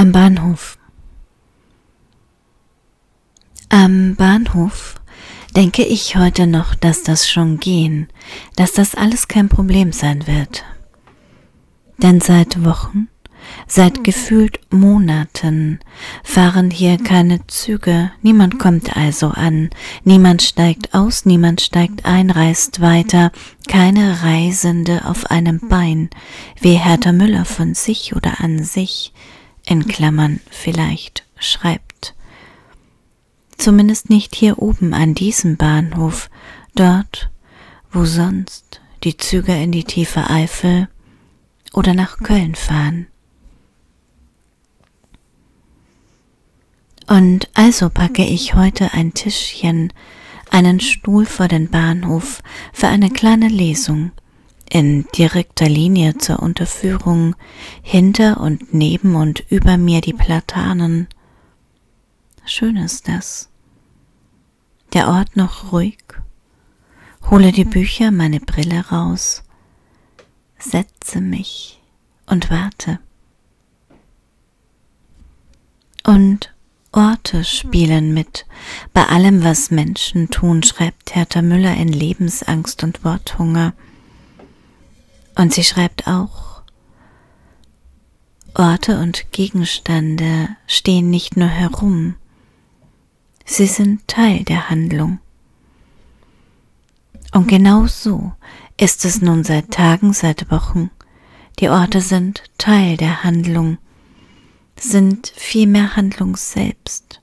Am Bahnhof. Am Bahnhof denke ich heute noch, dass das schon gehen, dass das alles kein Problem sein wird. Denn seit Wochen, seit gefühlt Monaten fahren hier keine Züge, niemand kommt also an, niemand steigt aus, niemand steigt ein, reist weiter, keine Reisende auf einem Bein, wie Hertha Müller von sich oder an sich, in Klammern vielleicht, schreibt. Zumindest nicht hier oben an diesem Bahnhof, dort, wo sonst die Züge in die tiefe Eifel oder nach Köln fahren. Und also packe ich heute ein Tischchen, einen Stuhl vor den Bahnhof für eine kleine Lesung in direkter Linie zur Unterführung, hinter und neben und über mir die Platanen. Schön ist das der Ort noch ruhig, hole die Bücher, meine Brille raus, setze mich und warte. Und Orte spielen mit. Bei allem, was Menschen tun, schreibt Hertha Müller in Lebensangst und Worthunger. Und sie schreibt auch, Orte und Gegenstände stehen nicht nur herum, Sie sind Teil der Handlung. Und genau so ist es nun seit Tagen, seit Wochen. Die Orte sind Teil der Handlung, sind vielmehr Handlung selbst.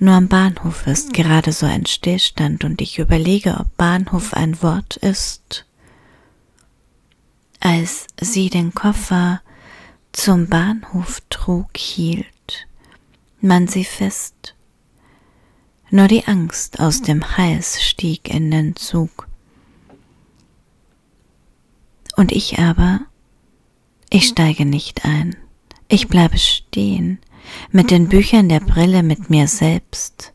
Nur am Bahnhof ist gerade so ein Stillstand und ich überlege, ob Bahnhof ein Wort ist. Als sie den Koffer zum Bahnhof trug, hielt man sie fest. Nur die Angst aus dem Hals stieg in den Zug. Und ich aber, ich steige nicht ein, ich bleibe stehen, mit den Büchern der Brille mit mir selbst,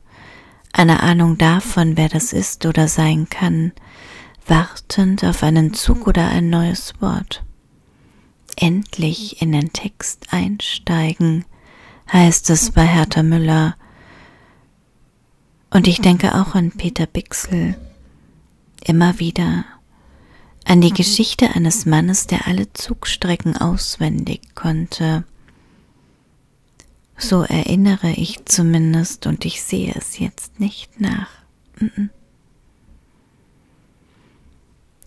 eine Ahnung davon, wer das ist oder sein kann, wartend auf einen Zug oder ein neues Wort. Endlich in den Text einsteigen, heißt es bei Hertha Müller, und ich denke auch an Peter Bixel, immer wieder an die Geschichte eines Mannes, der alle Zugstrecken auswendig konnte. So erinnere ich zumindest und ich sehe es jetzt nicht nach.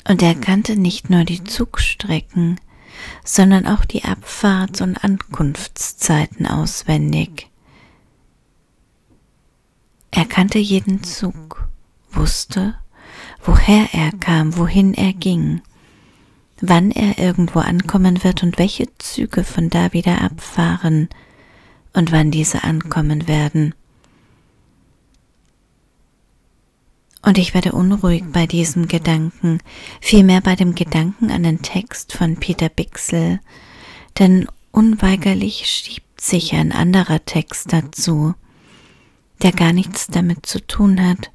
Und er kannte nicht nur die Zugstrecken, sondern auch die Abfahrts- und Ankunftszeiten auswendig. Er kannte jeden Zug, wusste, woher er kam, wohin er ging, wann er irgendwo ankommen wird und welche Züge von da wieder abfahren und wann diese ankommen werden. Und ich werde unruhig bei diesem Gedanken, vielmehr bei dem Gedanken an den Text von Peter Bixel, denn unweigerlich schiebt sich ein anderer Text dazu der gar nichts damit zu tun hat,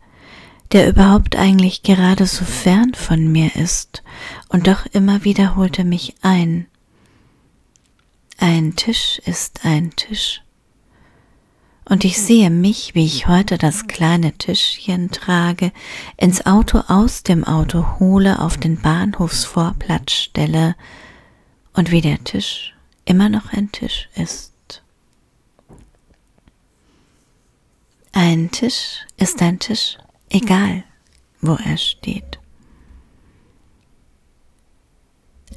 der überhaupt eigentlich gerade so fern von mir ist, und doch immer wieder holt er mich ein. Ein Tisch ist ein Tisch. Und ich sehe mich, wie ich heute das kleine Tischchen trage, ins Auto aus dem Auto hole, auf den Bahnhofsvorplatz stelle, und wie der Tisch immer noch ein Tisch ist. Ein Tisch ist ein Tisch, egal wo er steht.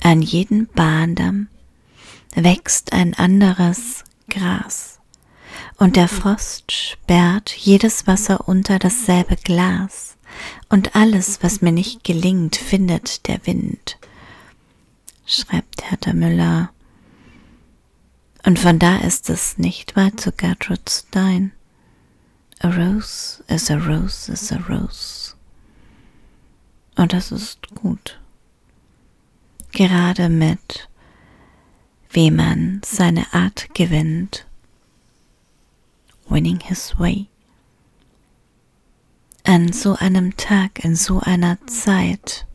An jedem Bahndamm wächst ein anderes Gras, und der Frost sperrt jedes Wasser unter dasselbe Glas, und alles, was mir nicht gelingt, findet der Wind, schreibt Hertha Müller. Und von da ist es nicht weit zu Gertrude Stein. A rose is a rose is a rose. Und das ist gut. Gerade mit, wie man seine Art gewinnt. Winning his way. An so einem Tag, in so einer Zeit.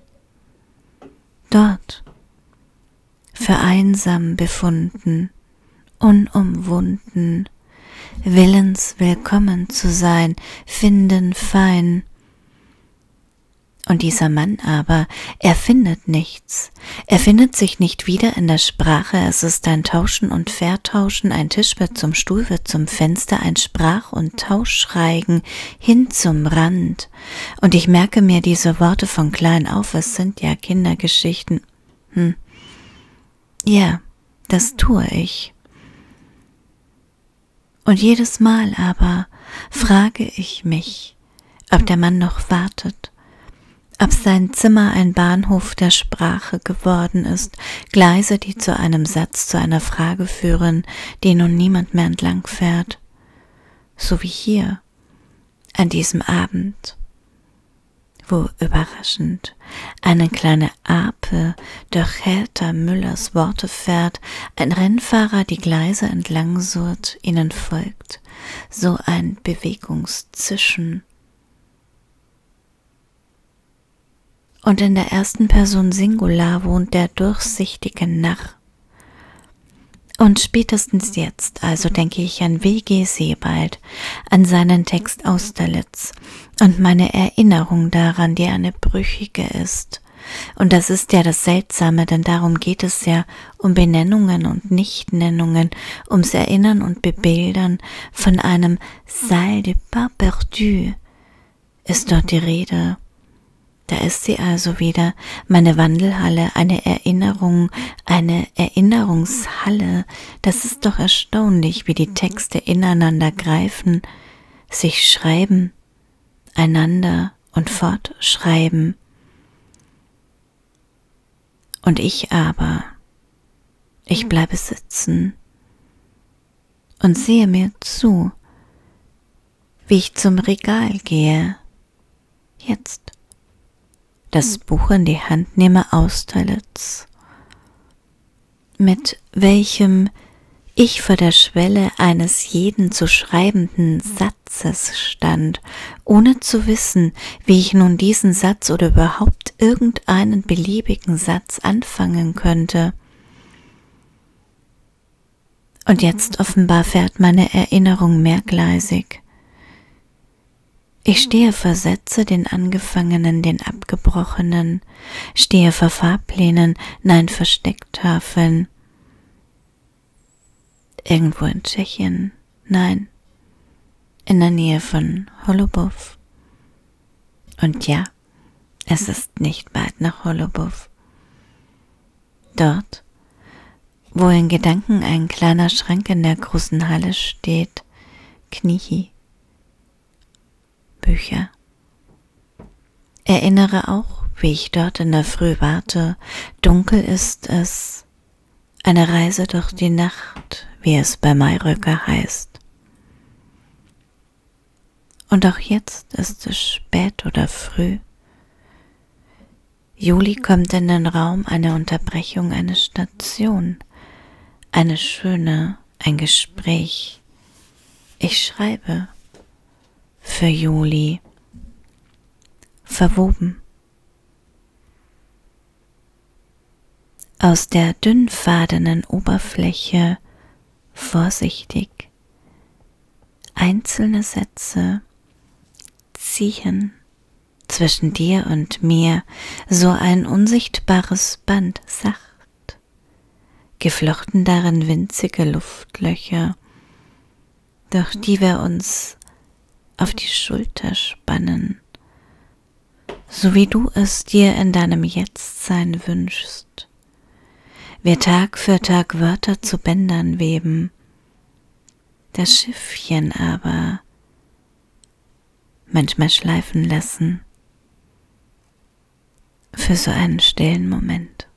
Dort, für einsam befunden, unumwunden, willens willkommen zu sein, finden fein, und dieser Mann aber, er findet nichts. Er findet sich nicht wieder in der Sprache. Es ist ein Tauschen und Vertauschen. Ein Tisch wird zum Stuhl, wird zum Fenster. Ein Sprach- und Tauschreigen hin zum Rand. Und ich merke mir diese Worte von klein auf. Es sind ja Kindergeschichten. Hm. Ja, das tue ich. Und jedes Mal aber frage ich mich, ob der Mann noch wartet ob sein Zimmer ein Bahnhof der Sprache geworden ist, Gleise, die zu einem Satz, zu einer Frage führen, die nun niemand mehr entlang fährt, so wie hier, an diesem Abend, wo überraschend eine kleine Ape durch Hertha Müllers Worte fährt, ein Rennfahrer die Gleise entlang surrt, ihnen folgt, so ein Bewegungszischen, und in der ersten Person Singular wohnt der durchsichtige Narr. Und spätestens jetzt, also denke ich an W.G. Sebald, an seinen Text Austerlitz und meine Erinnerung daran, die eine brüchige ist. Und das ist ja das Seltsame, denn darum geht es ja um Benennungen und Nichtnennungen, ums Erinnern und Bebildern von einem Salle de pas perdu ist dort die Rede da ist sie also wieder, meine Wandelhalle, eine Erinnerung, eine Erinnerungshalle. Das ist doch erstaunlich, wie die Texte ineinander greifen, sich schreiben, einander und fortschreiben. Und ich aber, ich bleibe sitzen und sehe mir zu, wie ich zum Regal gehe. Jetzt das Buch in die Hand nehme Austerlitz, mit welchem ich vor der Schwelle eines jeden zu schreibenden Satzes stand, ohne zu wissen, wie ich nun diesen Satz oder überhaupt irgendeinen beliebigen Satz anfangen könnte. Und jetzt offenbar fährt meine Erinnerung mehrgleisig. Ich stehe vor Sätze, den angefangenen, den abgebrochenen, stehe vor Fahrplänen, nein, vor Stecktafeln. Irgendwo in Tschechien, nein, in der Nähe von Holobov. Und ja, es ist nicht weit nach Holobov. Dort, wo in Gedanken ein kleiner Schrank in der großen Halle steht, Kniehi Bücher. Erinnere auch, wie ich dort in der Früh warte, dunkel ist es, eine Reise durch die Nacht, wie es bei Mayröcker heißt. Und auch jetzt ist es spät oder früh. Juli kommt in den Raum, eine Unterbrechung, eine Station, eine schöne, ein Gespräch. Ich schreibe für Juli. Verwoben. Aus der dünnfadenen Oberfläche vorsichtig. Einzelne Sätze ziehen zwischen dir und mir so ein unsichtbares Band sacht, geflochten darin winzige Luftlöcher, durch die wir uns auf die Schulter spannen, so wie du es dir in deinem Jetztsein wünschst. Wir Tag für Tag Wörter zu Bändern weben, das Schiffchen aber manchmal schleifen lassen für so einen stillen Moment.